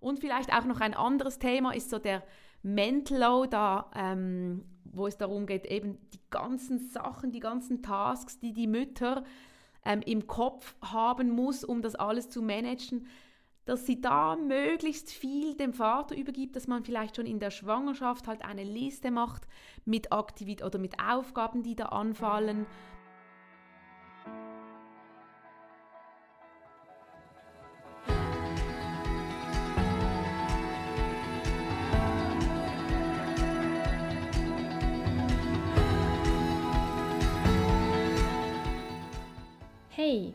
Und vielleicht auch noch ein anderes Thema ist so der Mental Load, da, ähm, wo es darum geht, eben die ganzen Sachen, die ganzen Tasks, die die Mütter ähm, im Kopf haben muss, um das alles zu managen, dass sie da möglichst viel dem Vater übergibt, dass man vielleicht schon in der Schwangerschaft halt eine Liste macht mit Aktivität oder mit Aufgaben, die da anfallen.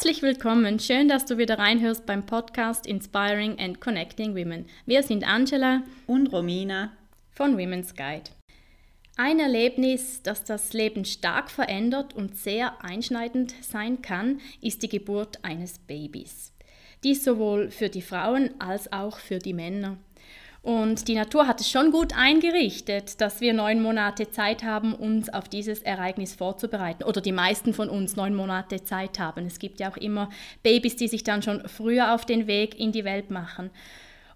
Herzlich willkommen, schön, dass du wieder reinhörst beim Podcast Inspiring and Connecting Women. Wir sind Angela und Romina von Women's Guide. Ein Erlebnis, das das Leben stark verändert und sehr einschneidend sein kann, ist die Geburt eines Babys. Dies sowohl für die Frauen als auch für die Männer. Und die Natur hat es schon gut eingerichtet, dass wir neun Monate Zeit haben, uns auf dieses Ereignis vorzubereiten. Oder die meisten von uns neun Monate Zeit haben. Es gibt ja auch immer Babys, die sich dann schon früher auf den Weg in die Welt machen.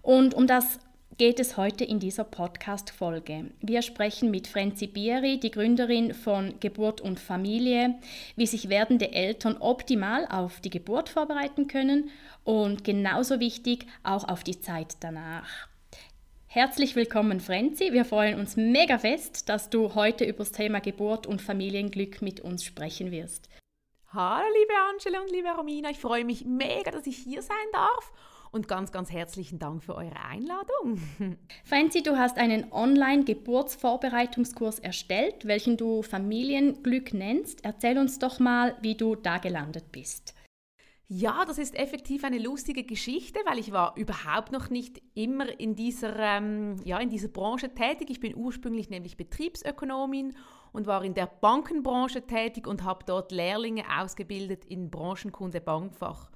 Und um das geht es heute in dieser Podcast-Folge. Wir sprechen mit Frenzi Bieri, die Gründerin von Geburt und Familie, wie sich werdende Eltern optimal auf die Geburt vorbereiten können und genauso wichtig auch auf die Zeit danach. Herzlich willkommen, Frenzi. Wir freuen uns mega fest, dass du heute über das Thema Geburt und Familienglück mit uns sprechen wirst. Hallo, liebe Angela und liebe Romina. Ich freue mich mega, dass ich hier sein darf. Und ganz, ganz herzlichen Dank für eure Einladung. Frenzi, du hast einen Online-Geburtsvorbereitungskurs erstellt, welchen du Familienglück nennst. Erzähl uns doch mal, wie du da gelandet bist. Ja, das ist effektiv eine lustige Geschichte, weil ich war überhaupt noch nicht immer in dieser, ähm, ja, in dieser Branche tätig. Ich bin ursprünglich nämlich Betriebsökonomin und war in der Bankenbranche tätig und habe dort Lehrlinge ausgebildet in Branchenkunde Bankfach.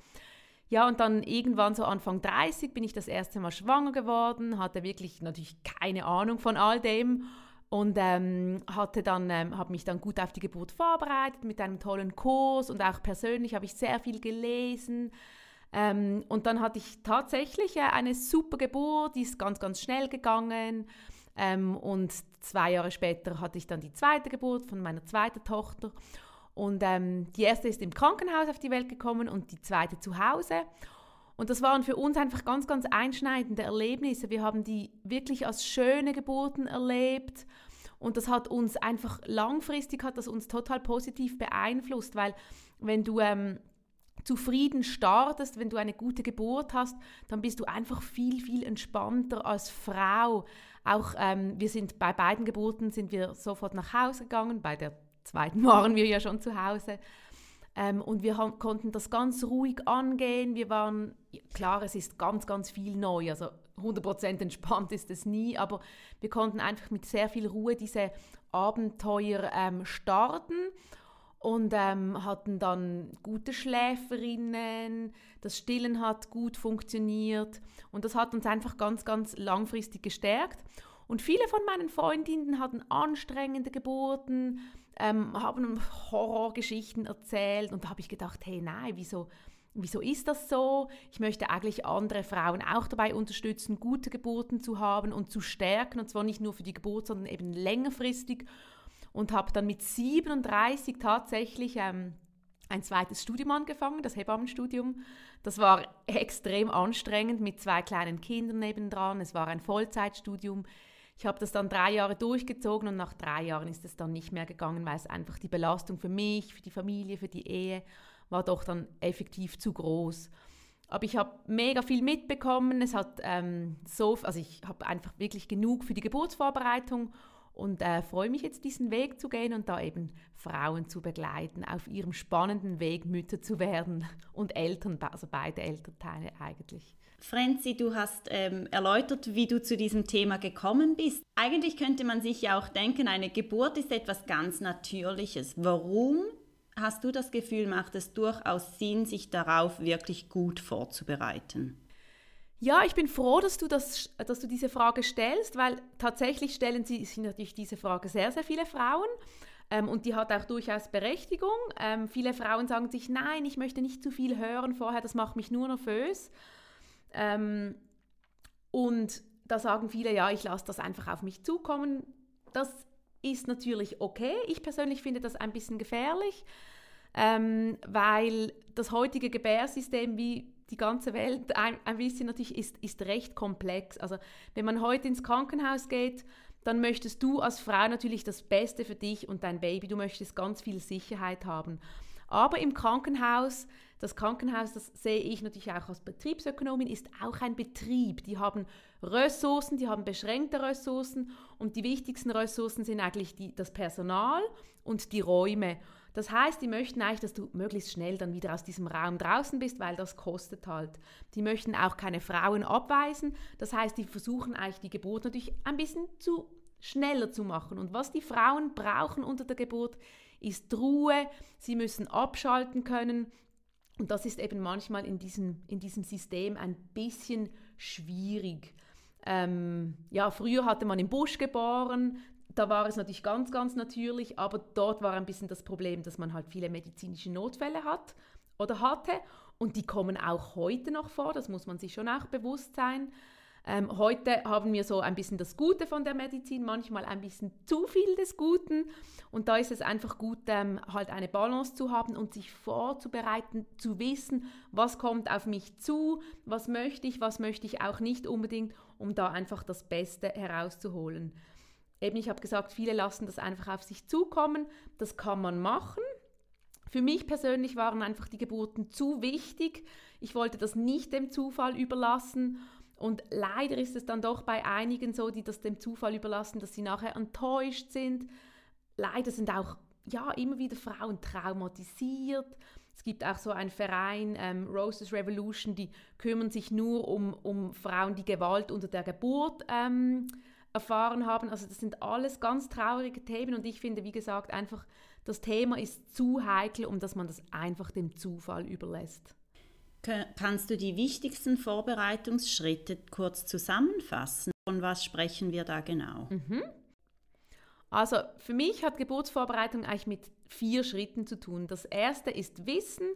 Ja, und dann irgendwann so Anfang 30 bin ich das erste Mal schwanger geworden, hatte wirklich natürlich keine Ahnung von all dem und ähm, hatte dann ähm, habe mich dann gut auf die Geburt vorbereitet mit einem tollen Kurs und auch persönlich habe ich sehr viel gelesen. Ähm, und dann hatte ich tatsächlich äh, eine super Geburt, die ist ganz ganz schnell gegangen. Ähm, und zwei Jahre später hatte ich dann die zweite Geburt von meiner zweiten Tochter. Und ähm, die erste ist im Krankenhaus auf die Welt gekommen und die zweite zu Hause und das waren für uns einfach ganz, ganz einschneidende Erlebnisse. Wir haben die wirklich als schöne Geburten erlebt. Und das hat uns einfach langfristig, hat das uns total positiv beeinflusst, weil wenn du ähm, zufrieden startest, wenn du eine gute Geburt hast, dann bist du einfach viel, viel entspannter als Frau. Auch ähm, wir sind bei beiden Geburten sind wir sofort nach Hause gegangen, bei der zweiten waren wir ja schon zu Hause. Ähm, und wir konnten das ganz ruhig angehen. Wir waren, klar, es ist ganz, ganz viel neu, also 100% entspannt ist es nie, aber wir konnten einfach mit sehr viel Ruhe diese Abenteuer ähm, starten und ähm, hatten dann gute Schläferinnen, das Stillen hat gut funktioniert und das hat uns einfach ganz, ganz langfristig gestärkt. Und viele von meinen Freundinnen hatten anstrengende Geburten, ähm, haben Horrorgeschichten erzählt und da habe ich gedacht, hey nein, wieso, wieso ist das so? Ich möchte eigentlich andere Frauen auch dabei unterstützen, gute Geburten zu haben und zu stärken und zwar nicht nur für die Geburt, sondern eben längerfristig und habe dann mit 37 tatsächlich ähm, ein zweites Studium angefangen, das Hebammenstudium. Das war extrem anstrengend mit zwei kleinen Kindern nebendran. Es war ein Vollzeitstudium. Ich habe das dann drei Jahre durchgezogen und nach drei Jahren ist es dann nicht mehr gegangen, weil es einfach die Belastung für mich, für die Familie, für die Ehe war doch dann effektiv zu groß. Aber ich habe mega viel mitbekommen. Es hat ähm, so, also ich habe einfach wirklich genug für die Geburtsvorbereitung und äh, freue mich jetzt diesen Weg zu gehen und da eben Frauen zu begleiten, auf ihrem spannenden Weg Mütter zu werden und Eltern, also beide Elternteile eigentlich. Franzi, du hast ähm, erläutert, wie du zu diesem Thema gekommen bist. Eigentlich könnte man sich ja auch denken, eine Geburt ist etwas ganz Natürliches. Warum hast du das Gefühl, macht es durchaus Sinn, sich darauf wirklich gut vorzubereiten? Ja, ich bin froh, dass du, das, dass du diese Frage stellst, weil tatsächlich stellen sie, sich natürlich diese Frage sehr, sehr viele Frauen. Ähm, und die hat auch durchaus Berechtigung. Ähm, viele Frauen sagen sich, nein, ich möchte nicht zu viel hören vorher, das macht mich nur nervös. Ähm, und da sagen viele, ja, ich lasse das einfach auf mich zukommen. Das ist natürlich okay. Ich persönlich finde das ein bisschen gefährlich, ähm, weil das heutige Gebärsystem, wie die ganze Welt ein, ein bisschen natürlich ist, ist recht komplex. Also wenn man heute ins Krankenhaus geht, dann möchtest du als Frau natürlich das Beste für dich und dein Baby. Du möchtest ganz viel Sicherheit haben. Aber im Krankenhaus, das Krankenhaus, das sehe ich natürlich auch als Betriebsökonomin, ist auch ein Betrieb. Die haben Ressourcen, die haben beschränkte Ressourcen und die wichtigsten Ressourcen sind eigentlich die, das Personal und die Räume. Das heißt, die möchten eigentlich, dass du möglichst schnell dann wieder aus diesem Raum draußen bist, weil das kostet halt. Die möchten auch keine Frauen abweisen. Das heißt, die versuchen eigentlich die Geburt natürlich ein bisschen zu schneller zu machen. Und was die Frauen brauchen unter der Geburt, ist Ruhe. Sie müssen abschalten können. Und das ist eben manchmal in diesem, in diesem System ein bisschen schwierig. Ähm, ja, früher hatte man im Busch geboren, da war es natürlich ganz, ganz natürlich, aber dort war ein bisschen das Problem, dass man halt viele medizinische Notfälle hat oder hatte und die kommen auch heute noch vor, das muss man sich schon auch bewusst sein. Ähm, heute haben wir so ein bisschen das Gute von der Medizin, manchmal ein bisschen zu viel des Guten. Und da ist es einfach gut, ähm, halt eine Balance zu haben und sich vorzubereiten, zu wissen, was kommt auf mich zu, was möchte ich, was möchte ich auch nicht unbedingt, um da einfach das Beste herauszuholen. Eben, ich habe gesagt, viele lassen das einfach auf sich zukommen. Das kann man machen. Für mich persönlich waren einfach die Geburten zu wichtig. Ich wollte das nicht dem Zufall überlassen. Und leider ist es dann doch bei einigen so, die das dem Zufall überlassen, dass sie nachher enttäuscht sind. Leider sind auch ja, immer wieder Frauen traumatisiert. Es gibt auch so einen Verein, ähm, Roses Revolution, die kümmern sich nur um, um Frauen, die Gewalt unter der Geburt ähm, erfahren haben. Also das sind alles ganz traurige Themen und ich finde, wie gesagt, einfach das Thema ist zu heikel, um dass man das einfach dem Zufall überlässt. Kannst du die wichtigsten Vorbereitungsschritte kurz zusammenfassen? Von was sprechen wir da genau? Mhm. Also für mich hat Geburtsvorbereitung eigentlich mit vier Schritten zu tun. Das erste ist Wissen,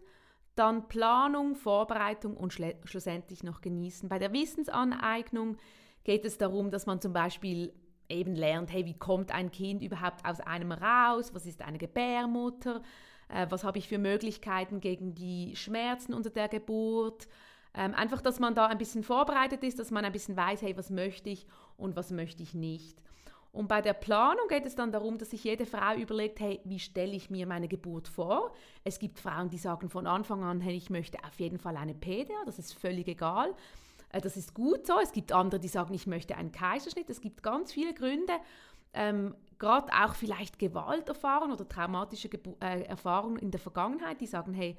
dann Planung, Vorbereitung und schlussendlich noch Genießen. Bei der Wissensaneignung geht es darum, dass man zum Beispiel eben lernt, hey, wie kommt ein Kind überhaupt aus einem raus? Was ist eine Gebärmutter? Äh, was habe ich für Möglichkeiten gegen die Schmerzen unter der Geburt? Ähm, einfach, dass man da ein bisschen vorbereitet ist, dass man ein bisschen weiß, hey, was möchte ich und was möchte ich nicht. Und bei der Planung geht es dann darum, dass sich jede Frau überlegt, hey, wie stelle ich mir meine Geburt vor? Es gibt Frauen, die sagen von Anfang an, hey, ich möchte auf jeden Fall eine PDA, das ist völlig egal. Äh, das ist gut so. Es gibt andere, die sagen, ich möchte einen Kaiserschnitt. Es gibt ganz viele Gründe. Ähm, Gerade auch vielleicht Gewalterfahrungen oder traumatische Gebu äh, Erfahrungen in der Vergangenheit, die sagen, hey,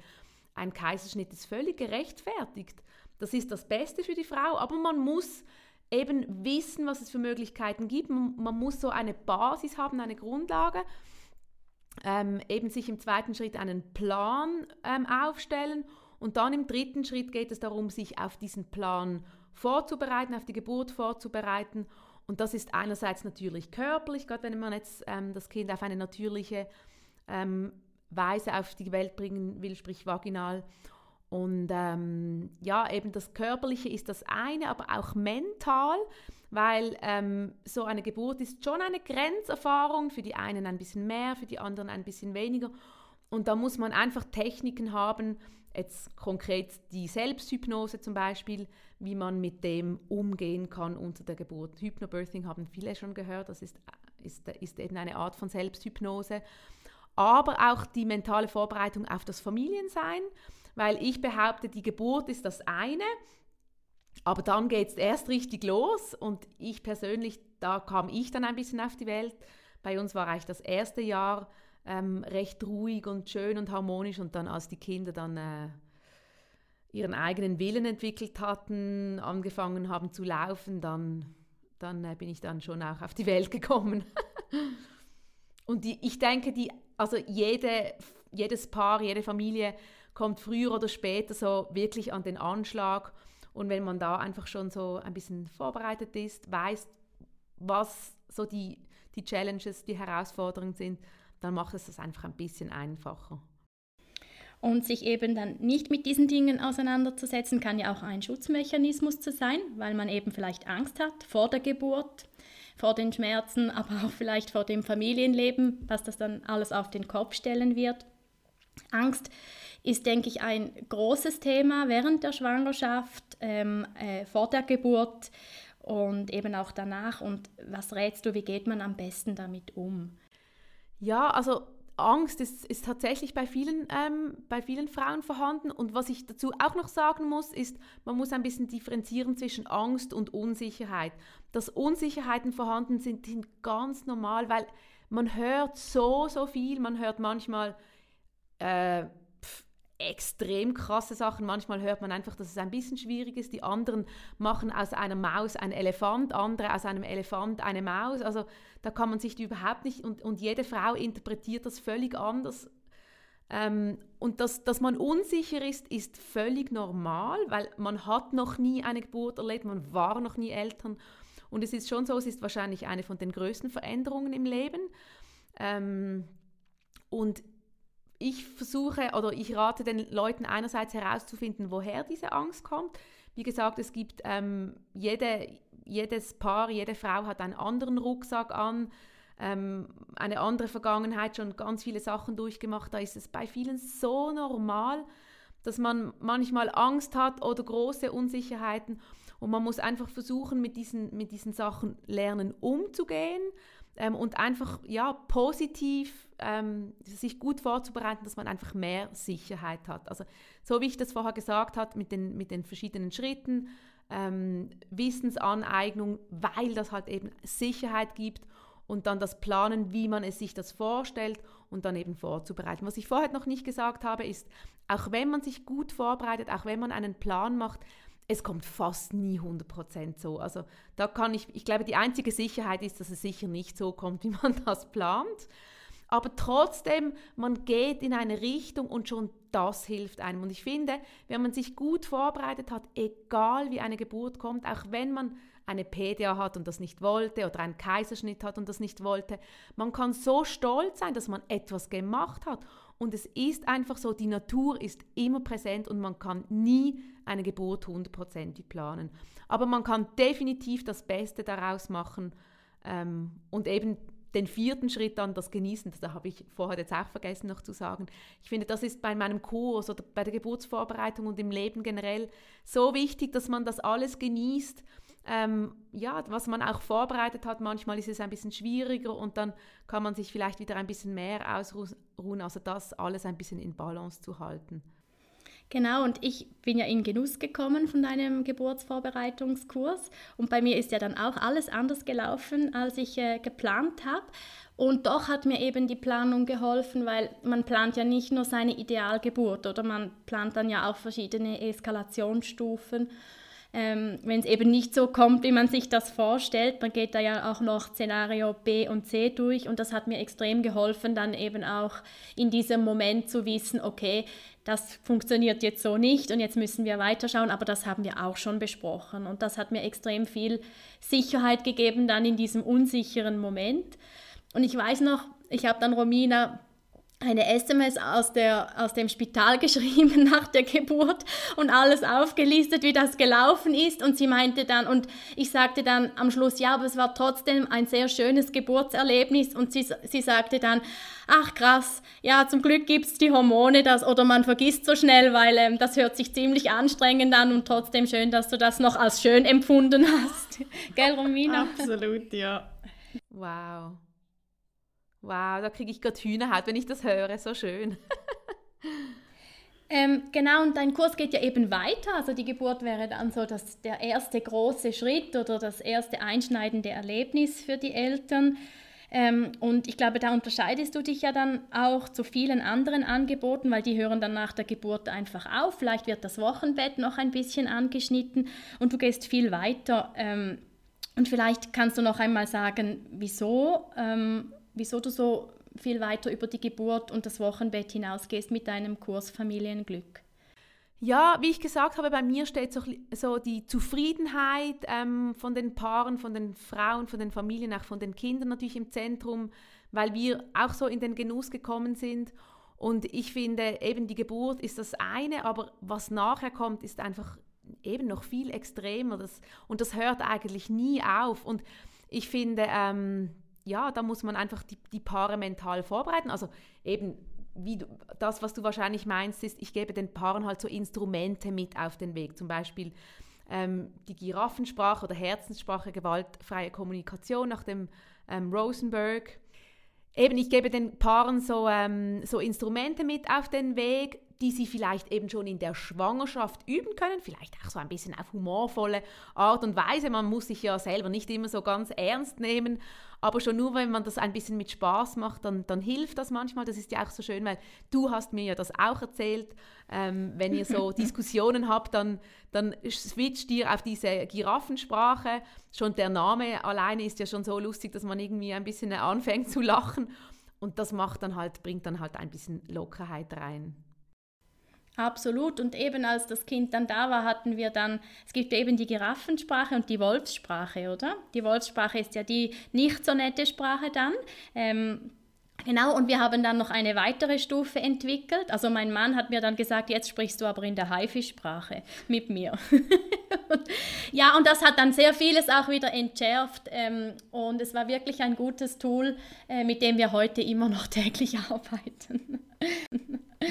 ein Kaiserschnitt ist völlig gerechtfertigt. Das ist das Beste für die Frau, aber man muss eben wissen, was es für Möglichkeiten gibt. Man, man muss so eine Basis haben, eine Grundlage. Ähm, eben sich im zweiten Schritt einen Plan ähm, aufstellen und dann im dritten Schritt geht es darum, sich auf diesen Plan vorzubereiten, auf die Geburt vorzubereiten. Und das ist einerseits natürlich körperlich, gerade wenn man jetzt ähm, das Kind auf eine natürliche ähm, Weise auf die Welt bringen will, sprich vaginal. Und ähm, ja, eben das Körperliche ist das eine, aber auch mental, weil ähm, so eine Geburt ist schon eine Grenzerfahrung, für die einen ein bisschen mehr, für die anderen ein bisschen weniger. Und da muss man einfach Techniken haben, jetzt konkret die Selbsthypnose zum Beispiel, wie man mit dem umgehen kann unter der Geburt. Hypnobirthing haben viele schon gehört, das ist, ist, ist eben eine Art von Selbsthypnose. Aber auch die mentale Vorbereitung auf das Familiensein, weil ich behaupte, die Geburt ist das eine, aber dann geht es erst richtig los und ich persönlich, da kam ich dann ein bisschen auf die Welt. Bei uns war eigentlich das erste Jahr ähm, recht ruhig und schön und harmonisch und dann als die Kinder dann äh, ihren eigenen Willen entwickelt hatten, angefangen haben zu laufen, dann, dann äh, bin ich dann schon auch auf die Welt gekommen. und die, ich denke, die, also jede, jedes Paar, jede Familie kommt früher oder später so wirklich an den Anschlag. Und wenn man da einfach schon so ein bisschen vorbereitet ist, weiß, was so die, die Challenges, die Herausforderungen sind, dann macht es das einfach ein bisschen einfacher. Und sich eben dann nicht mit diesen Dingen auseinanderzusetzen, kann ja auch ein Schutzmechanismus zu sein, weil man eben vielleicht Angst hat vor der Geburt, vor den Schmerzen, aber auch vielleicht vor dem Familienleben, was das dann alles auf den Kopf stellen wird. Angst ist, denke ich, ein großes Thema während der Schwangerschaft, ähm, äh, vor der Geburt und eben auch danach. Und was rätst du, wie geht man am besten damit um? Ja, also Angst ist, ist tatsächlich bei vielen, ähm, bei vielen Frauen vorhanden. Und was ich dazu auch noch sagen muss, ist, man muss ein bisschen differenzieren zwischen Angst und Unsicherheit. Dass Unsicherheiten vorhanden sind, sind ganz normal, weil man hört so, so viel. Man hört manchmal, äh, extrem krasse Sachen. Manchmal hört man einfach, dass es ein bisschen schwierig ist. Die anderen machen aus einer Maus einen Elefant, andere aus einem Elefant eine Maus. Also da kann man sich überhaupt nicht, und, und jede Frau interpretiert das völlig anders. Ähm, und dass, dass man unsicher ist, ist völlig normal, weil man hat noch nie eine Geburt erlebt, man war noch nie Eltern. Und es ist schon so, es ist wahrscheinlich eine von den größten Veränderungen im Leben. Ähm, und ich versuche oder ich rate den Leuten einerseits herauszufinden, woher diese Angst kommt. Wie gesagt, es gibt ähm, jede, jedes Paar, jede Frau hat einen anderen Rucksack an, ähm, eine andere Vergangenheit, schon ganz viele Sachen durchgemacht. Da ist es bei vielen so normal, dass man manchmal Angst hat oder große Unsicherheiten. Und man muss einfach versuchen, mit diesen, mit diesen Sachen lernen umzugehen ähm, und einfach ja, positiv ähm, sich gut vorzubereiten, dass man einfach mehr Sicherheit hat. Also so wie ich das vorher gesagt habe, mit den, mit den verschiedenen Schritten, ähm, Wissensaneignung, weil das halt eben Sicherheit gibt und dann das Planen, wie man es sich das vorstellt und dann eben vorzubereiten. Was ich vorher noch nicht gesagt habe, ist, auch wenn man sich gut vorbereitet, auch wenn man einen Plan macht, es kommt fast nie 100% so. Also da kann ich, ich glaube, die einzige Sicherheit ist, dass es sicher nicht so kommt, wie man das plant. Aber trotzdem, man geht in eine Richtung und schon das hilft einem. Und ich finde, wenn man sich gut vorbereitet hat, egal wie eine Geburt kommt, auch wenn man eine PDA hat und das nicht wollte oder einen Kaiserschnitt hat und das nicht wollte, man kann so stolz sein, dass man etwas gemacht hat. Und es ist einfach so, die Natur ist immer präsent und man kann nie eine Geburt hundertprozentig planen. Aber man kann definitiv das Beste daraus machen ähm, und eben den vierten Schritt dann, das Genießen, das habe ich vorher jetzt auch vergessen noch zu sagen. Ich finde, das ist bei meinem Kurs oder bei der Geburtsvorbereitung und im Leben generell so wichtig, dass man das alles genießt. Ähm, ja, was man auch vorbereitet hat, manchmal ist es ein bisschen schwieriger und dann kann man sich vielleicht wieder ein bisschen mehr ausruhen, also das alles ein bisschen in Balance zu halten. Genau, und ich bin ja in Genuss gekommen von deinem Geburtsvorbereitungskurs. Und bei mir ist ja dann auch alles anders gelaufen, als ich äh, geplant habe. Und doch hat mir eben die Planung geholfen, weil man plant ja nicht nur seine Idealgeburt oder man plant dann ja auch verschiedene Eskalationsstufen ähm, wenn es eben nicht so kommt, wie man sich das vorstellt. Man geht da ja auch noch Szenario B und C durch und das hat mir extrem geholfen, dann eben auch in diesem Moment zu wissen, okay, das funktioniert jetzt so nicht und jetzt müssen wir weiterschauen, aber das haben wir auch schon besprochen und das hat mir extrem viel Sicherheit gegeben dann in diesem unsicheren Moment. Und ich weiß noch, ich habe dann Romina eine SMS aus, der, aus dem Spital geschrieben nach der Geburt und alles aufgelistet, wie das gelaufen ist. Und sie meinte dann, und ich sagte dann am Schluss, ja, aber es war trotzdem ein sehr schönes Geburtserlebnis. Und sie, sie sagte dann, ach krass, ja, zum Glück gibt es die Hormone, das, oder man vergisst so schnell, weil ähm, das hört sich ziemlich anstrengend an und trotzdem schön, dass du das noch als schön empfunden hast. Gell, Romina? Absolut, ja. Wow. Wow, da kriege ich gerade Hühnerhaut, wenn ich das höre, so schön. Ähm, genau, und dein Kurs geht ja eben weiter. Also die Geburt wäre dann so dass der erste große Schritt oder das erste einschneidende Erlebnis für die Eltern. Ähm, und ich glaube, da unterscheidest du dich ja dann auch zu vielen anderen Angeboten, weil die hören dann nach der Geburt einfach auf. Vielleicht wird das Wochenbett noch ein bisschen angeschnitten und du gehst viel weiter. Ähm, und vielleicht kannst du noch einmal sagen, wieso, ähm, wieso du so viel weiter über die Geburt und das Wochenbett hinausgehst mit deinem Kurs Familienglück. Ja, wie ich gesagt habe, bei mir steht so, so die Zufriedenheit ähm, von den Paaren, von den Frauen, von den Familien, auch von den Kindern natürlich im Zentrum, weil wir auch so in den Genuss gekommen sind. Und ich finde, eben die Geburt ist das eine, aber was nachher kommt, ist einfach eben noch viel extremer. Das, und das hört eigentlich nie auf. Und ich finde, ähm, ja, da muss man einfach die, die Paare mental vorbereiten. Also eben wie du, das, was du wahrscheinlich meinst, ist, ich gebe den Paaren halt so Instrumente mit auf den Weg. Zum Beispiel ähm, die Giraffensprache oder Herzenssprache, gewaltfreie Kommunikation nach dem ähm, Rosenberg. Eben, ich gebe den Paaren so, ähm, so Instrumente mit auf den Weg, die sie vielleicht eben schon in der Schwangerschaft üben können, vielleicht auch so ein bisschen auf humorvolle Art und Weise. Man muss sich ja selber nicht immer so ganz ernst nehmen, aber schon nur, wenn man das ein bisschen mit Spaß macht, dann, dann hilft das manchmal. Das ist ja auch so schön, weil du hast mir ja das auch erzählt. Ähm, wenn ihr so Diskussionen habt, dann, dann switcht ihr auf diese Giraffensprache. Schon der Name alleine ist ja schon so lustig, dass man irgendwie ein bisschen anfängt zu lachen. Und das macht dann halt, bringt dann halt ein bisschen Lockerheit rein. Absolut. Und eben als das Kind dann da war, hatten wir dann, es gibt eben die Giraffensprache und die Wolfssprache, oder? Die Wolfssprache ist ja die nicht so nette Sprache dann. Ähm, Genau, und wir haben dann noch eine weitere Stufe entwickelt. Also mein Mann hat mir dann gesagt, jetzt sprichst du aber in der Haifischsprache mit mir. ja, und das hat dann sehr vieles auch wieder entschärft. Ähm, und es war wirklich ein gutes Tool, äh, mit dem wir heute immer noch täglich arbeiten.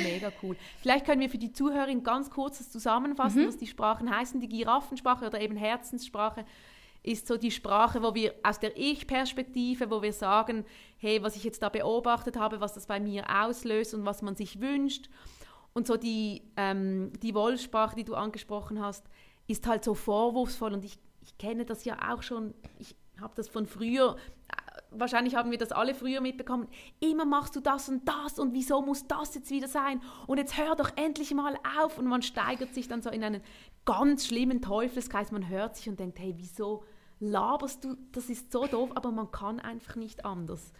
Mega cool. Vielleicht können wir für die Zuhörerin ganz kurz das zusammenfassen, mhm. was die Sprachen heißen. Die Giraffensprache oder eben Herzenssprache ist so die Sprache, wo wir aus der Ich-Perspektive, wo wir sagen, hey, was ich jetzt da beobachtet habe, was das bei mir auslöst und was man sich wünscht. Und so die, ähm, die Wollsprache, die du angesprochen hast, ist halt so vorwurfsvoll und ich, ich kenne das ja auch schon, ich habe das von früher wahrscheinlich haben wir das alle früher mitbekommen, immer machst du das und das und wieso muss das jetzt wieder sein und jetzt hör doch endlich mal auf und man steigert sich dann so in einen ganz schlimmen Teufelskreis, man hört sich und denkt, hey, wieso laberst du, das ist so doof, aber man kann einfach nicht anders.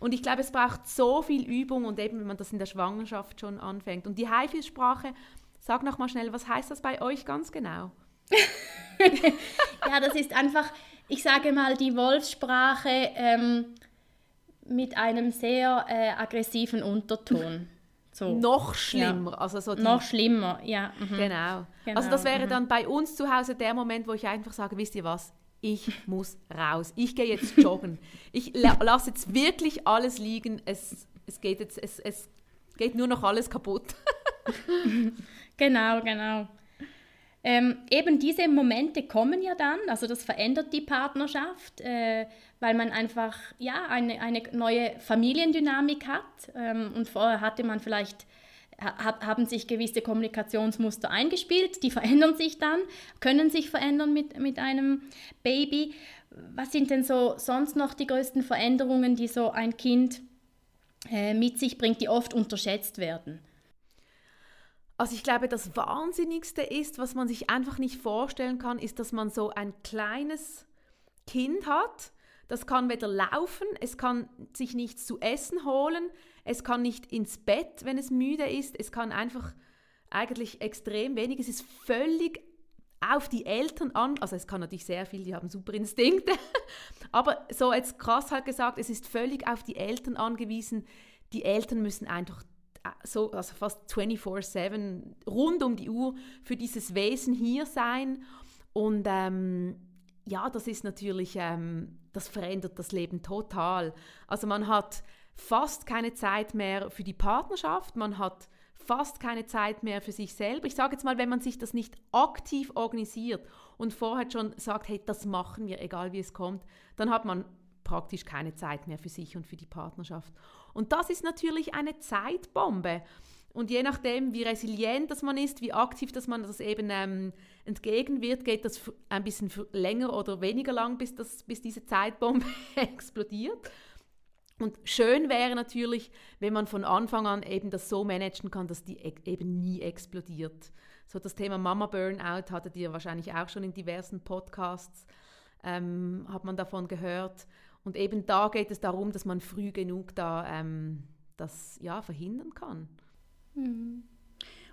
Und ich glaube, es braucht so viel Übung und eben, wenn man das in der Schwangerschaft schon anfängt. Und die Haifischsprache, sag noch mal schnell, was heißt das bei euch ganz genau? ja, das ist einfach, ich sage mal, die Wolfssprache ähm, mit einem sehr äh, aggressiven Unterton. So. Noch schlimmer. Ja. Also so Noch schlimmer, ja. Mhm. Genau. genau. Also das wäre mhm. dann bei uns zu Hause der Moment, wo ich einfach sage, wisst ihr was, ich muss raus. Ich gehe jetzt joggen. ich lasse jetzt wirklich alles liegen. Es, es, geht jetzt, es, es geht nur noch alles kaputt. genau, genau. Ähm, eben diese Momente kommen ja dann, also das verändert die Partnerschaft, äh, weil man einfach ja, eine, eine neue Familiendynamik hat. Ähm, und vorher hatte man vielleicht, ha, haben sich gewisse Kommunikationsmuster eingespielt, die verändern sich dann, können sich verändern mit, mit einem Baby. Was sind denn so sonst noch die größten Veränderungen, die so ein Kind äh, mit sich bringt, die oft unterschätzt werden? Also ich glaube, das Wahnsinnigste ist, was man sich einfach nicht vorstellen kann, ist, dass man so ein kleines Kind hat, das kann weder laufen, es kann sich nichts zu essen holen, es kann nicht ins Bett, wenn es müde ist, es kann einfach eigentlich extrem wenig, es ist völlig auf die Eltern an, also es kann natürlich sehr viel, die haben super Instinkte, aber so jetzt krass halt gesagt, es ist völlig auf die Eltern angewiesen, die Eltern müssen einfach so, also fast 24-7 rund um die Uhr für dieses Wesen hier sein. Und ähm, ja, das ist natürlich, ähm, das verändert das Leben total. Also man hat fast keine Zeit mehr für die Partnerschaft, man hat fast keine Zeit mehr für sich selber. Ich sage jetzt mal, wenn man sich das nicht aktiv organisiert und vorher schon sagt, hey, das machen wir, egal wie es kommt, dann hat man praktisch keine Zeit mehr für sich und für die Partnerschaft. Und das ist natürlich eine Zeitbombe, Und je nachdem, wie resilient das man ist, wie aktiv dass man das eben ähm, entgegenwirkt, geht das ein bisschen länger oder weniger lang, bis, das, bis diese Zeitbombe explodiert. Und schön wäre natürlich, wenn man von Anfang an eben das so managen kann, dass die eben nie explodiert. So das Thema Mama Burnout hattet ihr wahrscheinlich auch schon in diversen Podcasts, ähm, hat man davon gehört. Und eben da geht es darum, dass man früh genug da ähm, das ja, verhindern kann. Mhm.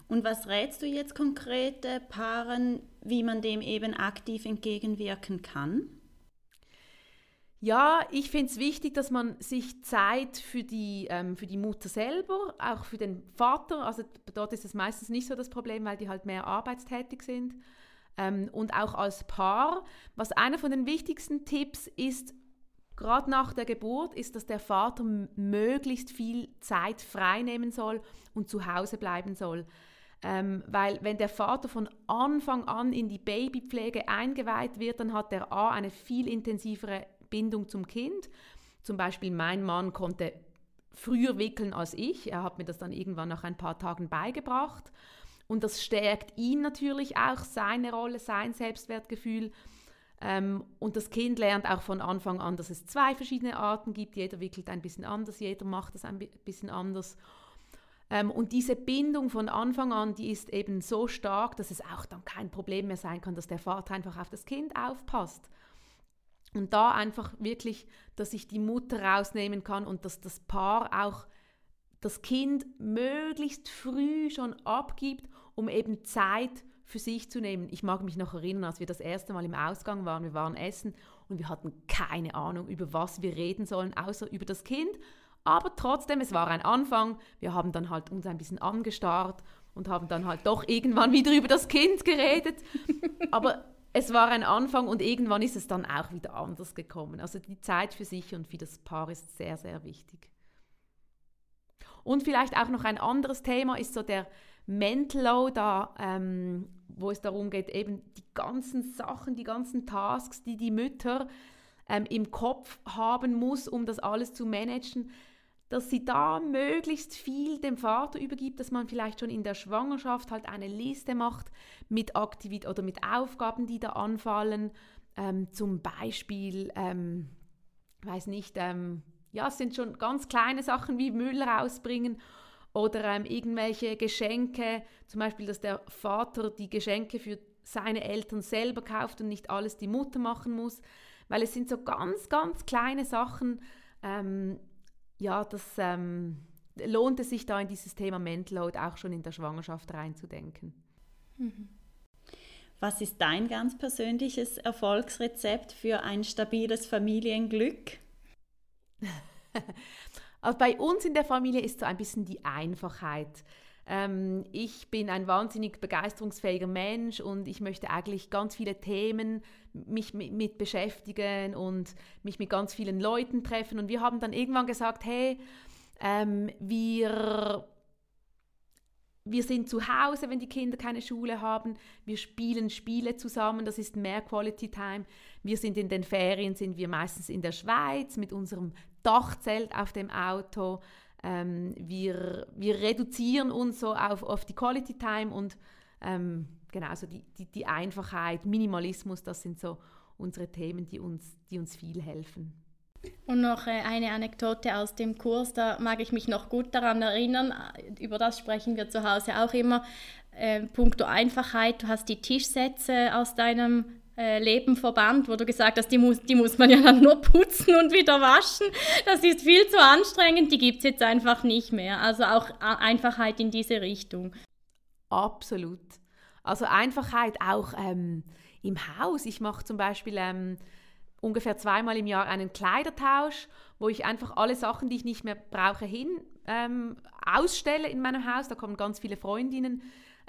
Und was rätst du jetzt konkret Paaren, wie man dem eben aktiv entgegenwirken kann? Ja, ich finde es wichtig, dass man sich Zeit für die, ähm, für die Mutter selber, auch für den Vater, also dort ist es meistens nicht so das Problem, weil die halt mehr arbeitstätig sind, ähm, und auch als Paar. Was einer von den wichtigsten Tipps ist, gerade nach der Geburt, ist, dass der Vater möglichst viel Zeit frei nehmen soll und zu Hause bleiben soll. Ähm, weil wenn der Vater von Anfang an in die Babypflege eingeweiht wird, dann hat er A eine viel intensivere Bindung zum Kind. Zum Beispiel mein Mann konnte früher wickeln als ich. Er hat mir das dann irgendwann nach ein paar Tagen beigebracht. Und das stärkt ihn natürlich auch, seine Rolle, sein Selbstwertgefühl. Ähm, und das Kind lernt auch von Anfang an, dass es zwei verschiedene Arten gibt. Jeder wickelt ein bisschen anders, jeder macht es ein bisschen anders. Ähm, und diese Bindung von Anfang an, die ist eben so stark, dass es auch dann kein Problem mehr sein kann, dass der Vater einfach auf das Kind aufpasst. Und da einfach wirklich, dass ich die Mutter rausnehmen kann und dass das Paar auch das Kind möglichst früh schon abgibt, um eben Zeit für sich zu nehmen. Ich mag mich noch erinnern, als wir das erste Mal im Ausgang waren, wir waren essen und wir hatten keine Ahnung, über was wir reden sollen, außer über das Kind. Aber trotzdem, es war ein Anfang. Wir haben dann halt uns ein bisschen angestarrt und haben dann halt doch irgendwann wieder über das Kind geredet. Aber es war ein Anfang und irgendwann ist es dann auch wieder anders gekommen. Also die Zeit für sich und für das Paar ist sehr, sehr wichtig. Und vielleicht auch noch ein anderes Thema ist so der Mental Load, da, ähm, wo es darum geht, eben die ganzen Sachen, die ganzen Tasks, die die Mütter ähm, im Kopf haben muss, um das alles zu managen dass sie da möglichst viel dem Vater übergibt, dass man vielleicht schon in der Schwangerschaft halt eine Liste macht mit Aktivität oder mit Aufgaben, die da anfallen. Ähm, zum Beispiel, ähm, weiß nicht, ähm, ja, es sind schon ganz kleine Sachen wie Müll rausbringen oder ähm, irgendwelche Geschenke, zum Beispiel, dass der Vater die Geschenke für seine Eltern selber kauft und nicht alles die Mutter machen muss, weil es sind so ganz, ganz kleine Sachen, ähm, ja, das ähm, lohnt es sich da in dieses Thema Mental Load auch schon in der Schwangerschaft reinzudenken. Mhm. Was ist dein ganz persönliches Erfolgsrezept für ein stabiles Familienglück? also bei uns in der Familie ist so ein bisschen die Einfachheit. Ähm, ich bin ein wahnsinnig begeisterungsfähiger Mensch und ich möchte eigentlich ganz viele Themen mich mit, mit, beschäftigen und mich mit ganz vielen Leuten treffen. Und wir haben dann irgendwann gesagt, hey, ähm, wir, wir sind zu Hause, wenn die Kinder keine Schule haben. Wir spielen Spiele zusammen, das ist mehr Quality Time. Wir sind in den Ferien, sind wir meistens in der Schweiz mit unserem Dachzelt auf dem Auto. Ähm, wir, wir reduzieren uns so auf, auf die Quality Time und ähm, genau, so die, die, die Einfachheit, Minimalismus, das sind so unsere Themen, die uns, die uns viel helfen. Und noch äh, eine Anekdote aus dem Kurs, da mag ich mich noch gut daran erinnern, über das sprechen wir zu Hause auch immer. Äh, Punkto Einfachheit, du hast die Tischsätze aus deinem äh, Leben verbannt, wo du gesagt hast, die muss, die muss man ja dann nur putzen und wieder waschen. Das ist viel zu anstrengend, die gibt es jetzt einfach nicht mehr. Also auch Einfachheit in diese Richtung. Absolut. Also Einfachheit auch ähm, im Haus. Ich mache zum Beispiel ähm, ungefähr zweimal im Jahr einen Kleidertausch, wo ich einfach alle Sachen, die ich nicht mehr brauche, hin ähm, ausstelle in meinem Haus. Da kommen ganz viele Freundinnen.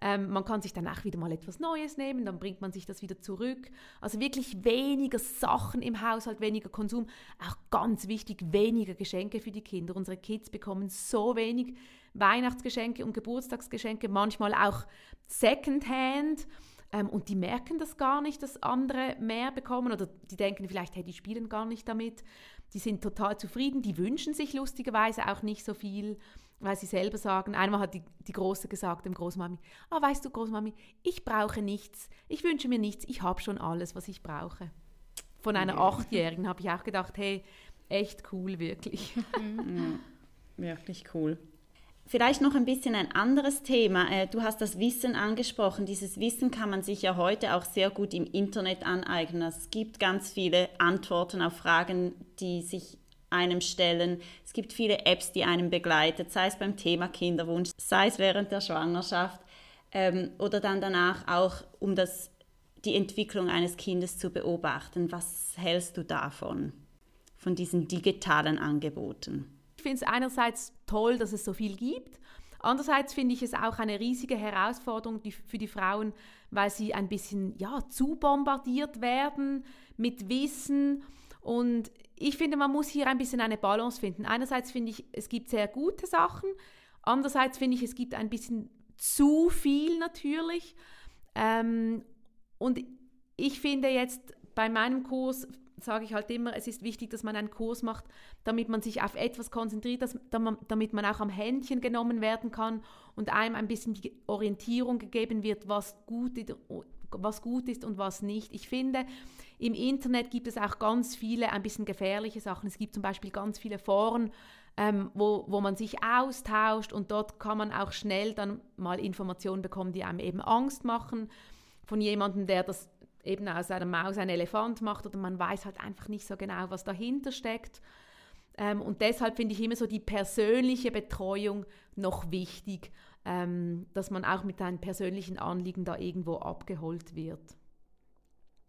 Ähm, man kann sich danach wieder mal etwas Neues nehmen, dann bringt man sich das wieder zurück. Also wirklich weniger Sachen im Haushalt, weniger Konsum. Auch ganz wichtig, weniger Geschenke für die Kinder. Unsere Kids bekommen so wenig Weihnachtsgeschenke und Geburtstagsgeschenke, manchmal auch Secondhand. Ähm, und die merken das gar nicht, dass andere mehr bekommen oder die denken vielleicht, hey, die spielen gar nicht damit. die sind total zufrieden, die wünschen sich lustigerweise auch nicht so viel, weil sie selber sagen, einmal hat die, die Große gesagt dem Großmami, ah, weißt du, Großmami, ich brauche nichts, ich wünsche mir nichts, ich habe schon alles, was ich brauche. Von einer ja. Achtjährigen habe ich auch gedacht, hey, echt cool, wirklich. Ja, wirklich cool. Vielleicht noch ein bisschen ein anderes Thema. Äh, du hast das Wissen angesprochen. Dieses Wissen kann man sich ja heute auch sehr gut im Internet aneignen. Es gibt ganz viele Antworten auf Fragen, die sich einem stellen. Es gibt viele Apps, die einem begleiten, sei es beim Thema Kinderwunsch, sei es während der Schwangerschaft ähm, oder dann danach auch, um das, die Entwicklung eines Kindes zu beobachten. Was hältst du davon, von diesen digitalen Angeboten? Ich finde es einerseits toll, dass es so viel gibt. Andererseits finde ich es auch eine riesige Herausforderung für die Frauen, weil sie ein bisschen ja, zu bombardiert werden mit Wissen. Und ich finde, man muss hier ein bisschen eine Balance finden. Einerseits finde ich, es gibt sehr gute Sachen. Andererseits finde ich, es gibt ein bisschen zu viel natürlich. Ähm, und ich finde jetzt bei meinem Kurs sage ich halt immer, es ist wichtig, dass man einen Kurs macht, damit man sich auf etwas konzentriert, dass, damit man auch am Händchen genommen werden kann und einem ein bisschen die Orientierung gegeben wird, was gut, was gut ist und was nicht. Ich finde, im Internet gibt es auch ganz viele ein bisschen gefährliche Sachen. Es gibt zum Beispiel ganz viele Foren, ähm, wo, wo man sich austauscht und dort kann man auch schnell dann mal Informationen bekommen, die einem eben Angst machen von jemandem, der das eben aus einer Maus ein Elefant macht oder man weiß halt einfach nicht so genau, was dahinter steckt. Ähm, und deshalb finde ich immer so die persönliche Betreuung noch wichtig, ähm, dass man auch mit einem persönlichen Anliegen da irgendwo abgeholt wird.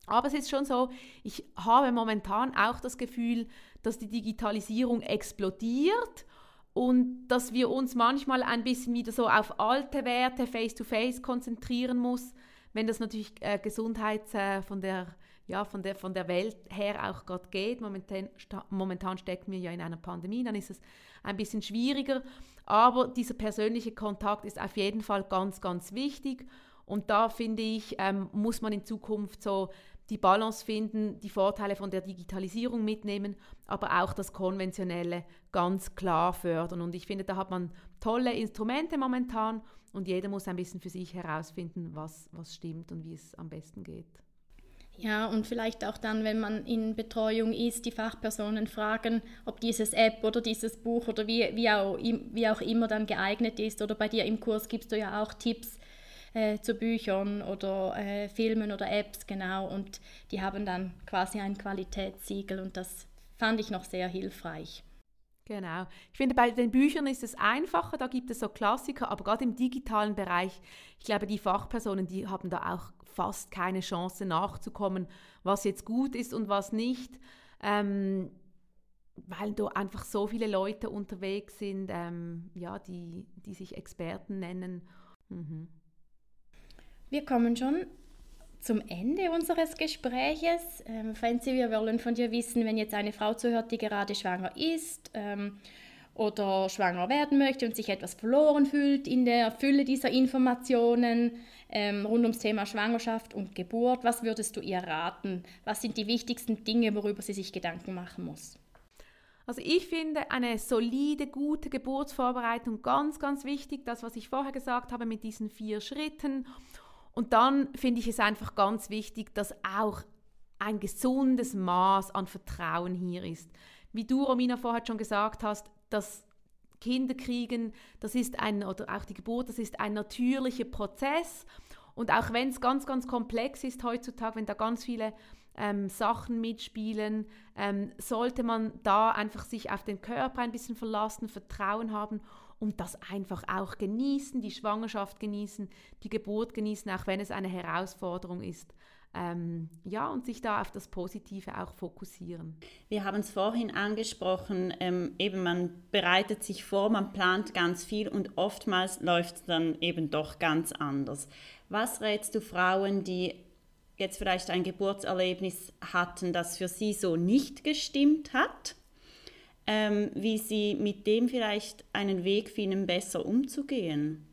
Aber es ist schon so, ich habe momentan auch das Gefühl, dass die Digitalisierung explodiert und dass wir uns manchmal ein bisschen wieder so auf alte Werte face-to-face -face konzentrieren muss wenn das natürlich äh, Gesundheit äh, von, der, ja, von, der, von der Welt her auch gerade geht, momentan, momentan stecken wir ja in einer Pandemie, dann ist es ein bisschen schwieriger. Aber dieser persönliche Kontakt ist auf jeden Fall ganz, ganz wichtig. Und da finde ich, ähm, muss man in Zukunft so die Balance finden, die Vorteile von der Digitalisierung mitnehmen, aber auch das Konventionelle ganz klar fördern. Und ich finde, da hat man tolle Instrumente momentan und jeder muss ein bisschen für sich herausfinden, was, was stimmt und wie es am besten geht. Ja, und vielleicht auch dann, wenn man in Betreuung ist, die Fachpersonen fragen, ob dieses App oder dieses Buch oder wie, wie, auch, wie auch immer dann geeignet ist. Oder bei dir im Kurs gibst du ja auch Tipps äh, zu Büchern oder äh, Filmen oder Apps, genau. Und die haben dann quasi ein Qualitätssiegel und das fand ich noch sehr hilfreich. Genau. Ich finde, bei den Büchern ist es einfacher, da gibt es so Klassiker, aber gerade im digitalen Bereich, ich glaube, die Fachpersonen, die haben da auch fast keine Chance nachzukommen, was jetzt gut ist und was nicht, ähm, weil da einfach so viele Leute unterwegs sind, ähm, ja, die, die sich Experten nennen. Mhm. Wir kommen schon zum Ende unseres Gespräches. Ähm, Franzi, wir wollen von dir wissen, wenn jetzt eine Frau zuhört, die gerade schwanger ist ähm, oder schwanger werden möchte und sich etwas verloren fühlt in der Fülle dieser Informationen ähm, rund ums Thema Schwangerschaft und Geburt, was würdest du ihr raten? Was sind die wichtigsten Dinge, worüber sie sich Gedanken machen muss? Also ich finde eine solide, gute Geburtsvorbereitung ganz, ganz wichtig. Das, was ich vorher gesagt habe mit diesen vier Schritten und dann finde ich es einfach ganz wichtig, dass auch ein gesundes Maß an Vertrauen hier ist. Wie du, Romina, vorher schon gesagt hast, das Kinderkriegen, das ist ein, oder auch die Geburt, das ist ein natürlicher Prozess. Und auch wenn es ganz, ganz komplex ist heutzutage, wenn da ganz viele ähm, Sachen mitspielen, ähm, sollte man da einfach sich auf den Körper ein bisschen verlassen, Vertrauen haben und das einfach auch genießen, die Schwangerschaft genießen, die Geburt genießen, auch wenn es eine Herausforderung ist. Ähm, ja, und sich da auf das Positive auch fokussieren. Wir haben es vorhin angesprochen, ähm, eben man bereitet sich vor, man plant ganz viel und oftmals läuft es dann eben doch ganz anders. Was rätst du Frauen, die jetzt vielleicht ein Geburtserlebnis hatten, das für sie so nicht gestimmt hat? Ähm, wie sie mit dem vielleicht einen Weg finden, besser umzugehen?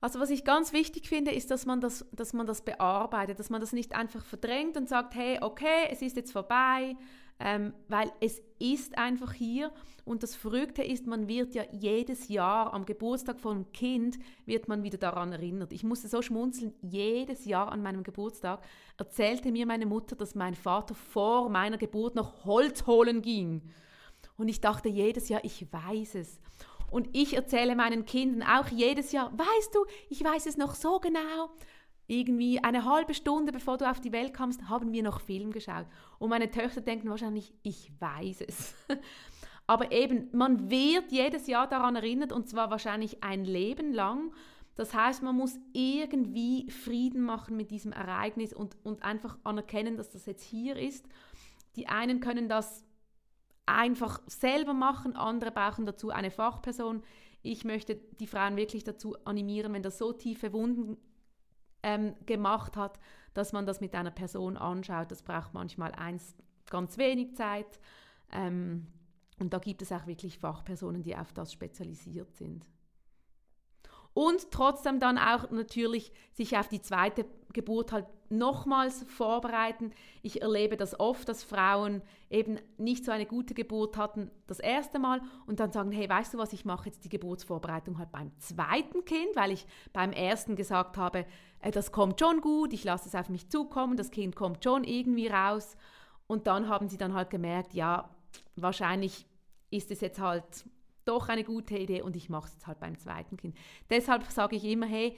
Also was ich ganz wichtig finde, ist, dass man das, dass man das bearbeitet, dass man das nicht einfach verdrängt und sagt, hey, okay, es ist jetzt vorbei, ähm, weil es ist einfach hier und das Verrückte ist, man wird ja jedes Jahr am Geburtstag von einem Kind wird man wieder daran erinnert. Ich musste so schmunzeln, jedes Jahr an meinem Geburtstag erzählte mir meine Mutter, dass mein Vater vor meiner Geburt noch Holz holen ging. Und ich dachte jedes Jahr, ich weiß es. Und ich erzähle meinen Kindern auch jedes Jahr, weißt du, ich weiß es noch so genau. Irgendwie eine halbe Stunde bevor du auf die Welt kamst, haben wir noch Film geschaut. Und meine Töchter denken wahrscheinlich, ich weiß es. Aber eben, man wird jedes Jahr daran erinnert und zwar wahrscheinlich ein Leben lang. Das heißt, man muss irgendwie Frieden machen mit diesem Ereignis und, und einfach anerkennen, dass das jetzt hier ist. Die einen können das einfach selber machen, andere brauchen dazu eine Fachperson. Ich möchte die Frauen wirklich dazu animieren, wenn das so tiefe Wunden ähm, gemacht hat, dass man das mit einer Person anschaut. Das braucht manchmal eins ganz wenig Zeit. Ähm, und da gibt es auch wirklich Fachpersonen, die auf das spezialisiert sind. Und trotzdem dann auch natürlich sich auf die zweite Geburt halt nochmals vorbereiten. Ich erlebe das oft, dass Frauen eben nicht so eine gute Geburt hatten das erste Mal und dann sagen, hey, weißt du was, ich mache jetzt die Geburtsvorbereitung halt beim zweiten Kind, weil ich beim ersten gesagt habe, äh, das kommt schon gut, ich lasse es auf mich zukommen, das Kind kommt schon irgendwie raus. Und dann haben sie dann halt gemerkt, ja, wahrscheinlich ist es jetzt halt doch eine gute Idee und ich mache es jetzt halt beim zweiten Kind. Deshalb sage ich immer, hey,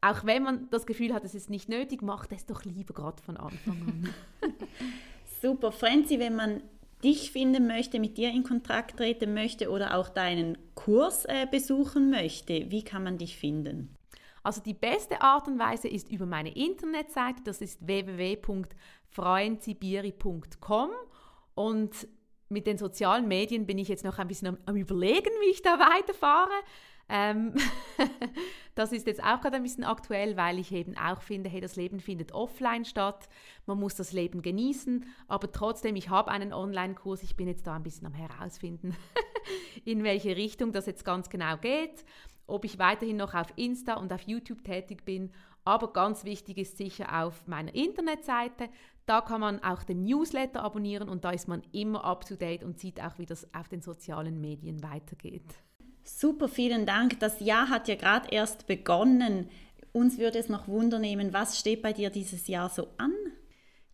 auch wenn man das Gefühl hat, es ist nicht nötig, macht es doch lieber gerade von Anfang an. Super, Franzi, wenn man dich finden möchte, mit dir in Kontakt treten möchte oder auch deinen Kurs äh, besuchen möchte, wie kann man dich finden? Also die beste Art und Weise ist über meine Internetseite, das ist www.frauenzibiri.com und mit den sozialen Medien bin ich jetzt noch ein bisschen am, am Überlegen, wie ich da weiterfahre. Ähm das ist jetzt auch gerade ein bisschen aktuell, weil ich eben auch finde, hey, das Leben findet offline statt. Man muss das Leben genießen, aber trotzdem, ich habe einen Online-Kurs. Ich bin jetzt da ein bisschen am herausfinden, in welche Richtung das jetzt ganz genau geht. Ob ich weiterhin noch auf Insta und auf YouTube tätig bin. Aber ganz wichtig ist sicher auf meiner Internetseite. Da kann man auch den Newsletter abonnieren und da ist man immer up to date und sieht auch, wie das auf den sozialen Medien weitergeht. Super, vielen Dank. Das Jahr hat ja gerade erst begonnen. Uns würde es noch wundernehmen, was steht bei dir dieses Jahr so an?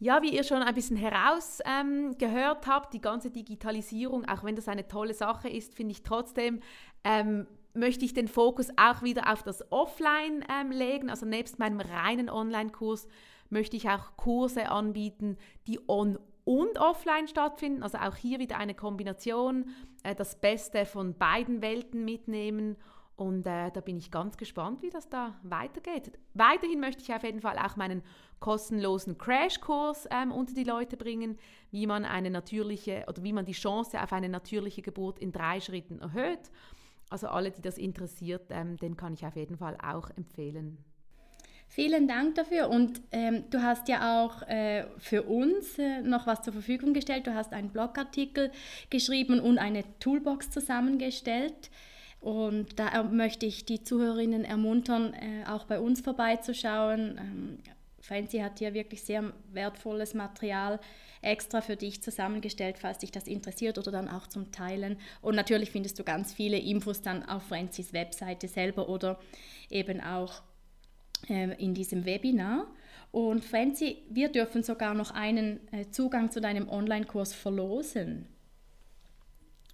Ja, wie ihr schon ein bisschen herausgehört ähm, habt, die ganze Digitalisierung, auch wenn das eine tolle Sache ist, finde ich trotzdem, ähm, möchte ich den Fokus auch wieder auf das Offline ähm, legen. Also nebst meinem reinen Online-Kurs möchte ich auch Kurse anbieten, die on und offline stattfinden. Also auch hier wieder eine Kombination, äh, das Beste von beiden Welten mitnehmen. Und äh, da bin ich ganz gespannt, wie das da weitergeht. Weiterhin möchte ich auf jeden Fall auch meinen kostenlosen Crashkurs ähm, unter die Leute bringen, wie man eine natürliche oder wie man die Chance auf eine natürliche Geburt in drei Schritten erhöht. Also alle, die das interessiert, ähm, den kann ich auf jeden Fall auch empfehlen. Vielen Dank dafür. Und ähm, du hast ja auch äh, für uns äh, noch was zur Verfügung gestellt. Du hast einen Blogartikel geschrieben und eine Toolbox zusammengestellt. Und da möchte ich die Zuhörerinnen ermuntern, äh, auch bei uns vorbeizuschauen. Ähm, Fancy hat hier wirklich sehr wertvolles Material extra für dich zusammengestellt, falls dich das interessiert oder dann auch zum Teilen. Und natürlich findest du ganz viele Infos dann auf Francis Webseite selber oder eben auch äh, in diesem Webinar. Und Franzi, wir dürfen sogar noch einen äh, Zugang zu deinem Online-Kurs verlosen.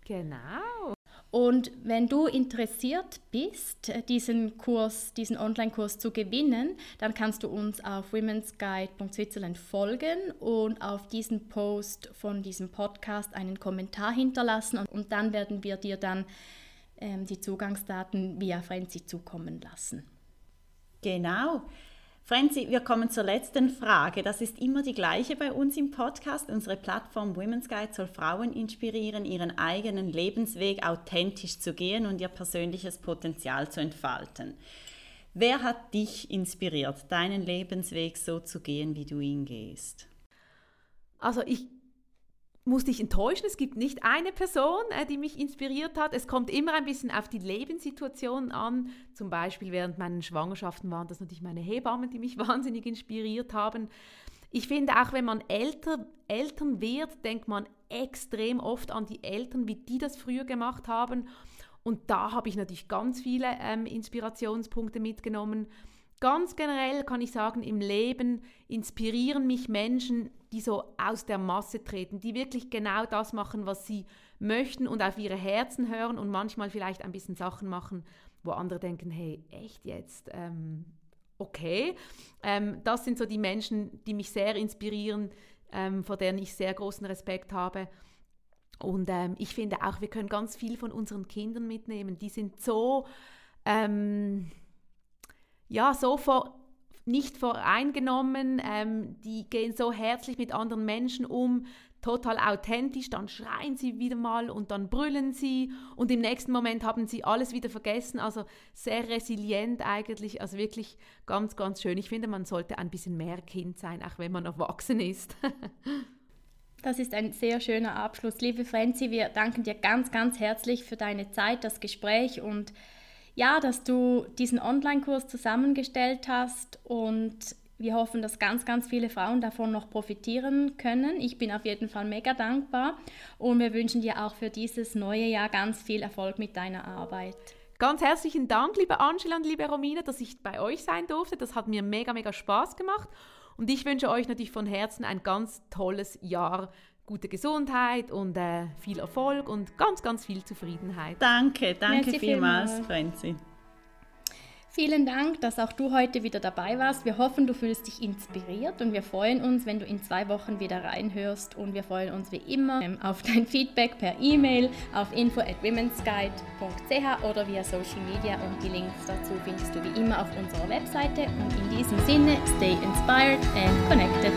Genau. Und wenn du interessiert bist, äh, diesen Kurs, diesen Online-Kurs zu gewinnen, dann kannst du uns auf womensguide.switzerland folgen und auf diesen Post von diesem Podcast einen Kommentar hinterlassen und dann werden wir dir dann ähm, die Zugangsdaten via Frenzy zukommen lassen. Genau. Franzi, wir kommen zur letzten Frage. Das ist immer die gleiche bei uns im Podcast. Unsere Plattform Women's Guide soll Frauen inspirieren, ihren eigenen Lebensweg authentisch zu gehen und ihr persönliches Potenzial zu entfalten. Wer hat dich inspiriert, deinen Lebensweg so zu gehen, wie du ihn gehst? Also ich musste ich enttäuschen. Es gibt nicht eine Person, äh, die mich inspiriert hat. Es kommt immer ein bisschen auf die Lebenssituation an. Zum Beispiel während meinen Schwangerschaften waren das natürlich meine Hebammen, die mich wahnsinnig inspiriert haben. Ich finde auch, wenn man älter, Eltern wird, denkt man extrem oft an die Eltern, wie die das früher gemacht haben. Und da habe ich natürlich ganz viele ähm, Inspirationspunkte mitgenommen. Ganz generell kann ich sagen, im Leben inspirieren mich Menschen, die so aus der Masse treten, die wirklich genau das machen, was sie möchten und auf ihre Herzen hören und manchmal vielleicht ein bisschen Sachen machen, wo andere denken, hey, echt jetzt? Ähm, okay. Ähm, das sind so die Menschen, die mich sehr inspirieren, ähm, vor denen ich sehr großen Respekt habe. Und ähm, ich finde auch, wir können ganz viel von unseren Kindern mitnehmen. Die sind so, ähm, ja, so vor, nicht voreingenommen, ähm, die gehen so herzlich mit anderen Menschen um, total authentisch, dann schreien sie wieder mal und dann brüllen sie und im nächsten Moment haben sie alles wieder vergessen. Also sehr resilient eigentlich, also wirklich ganz, ganz schön. Ich finde, man sollte ein bisschen mehr Kind sein, auch wenn man erwachsen ist. Das ist ein sehr schöner Abschluss. Liebe Franzi, wir danken dir ganz, ganz herzlich für deine Zeit, das Gespräch und ja, dass du diesen Online-Kurs zusammengestellt hast und wir hoffen, dass ganz, ganz viele Frauen davon noch profitieren können. Ich bin auf jeden Fall mega dankbar und wir wünschen dir auch für dieses neue Jahr ganz viel Erfolg mit deiner Arbeit. Ganz herzlichen Dank, liebe Angela und liebe Romina, dass ich bei euch sein durfte. Das hat mir mega, mega Spaß gemacht. Und ich wünsche euch natürlich von Herzen ein ganz tolles Jahr. Gute Gesundheit und äh, viel Erfolg und ganz, ganz viel Zufriedenheit. Danke, danke Merci vielmals, Franzi. Vielen Dank, dass auch du heute wieder dabei warst. Wir hoffen, du fühlst dich inspiriert und wir freuen uns, wenn du in zwei Wochen wieder reinhörst. Und wir freuen uns wie immer ähm, auf dein Feedback per E-Mail auf info at womensguide.ch oder via Social Media. Und die Links dazu findest du wie immer auf unserer Webseite. Und in diesem Sinne, stay inspired and connected.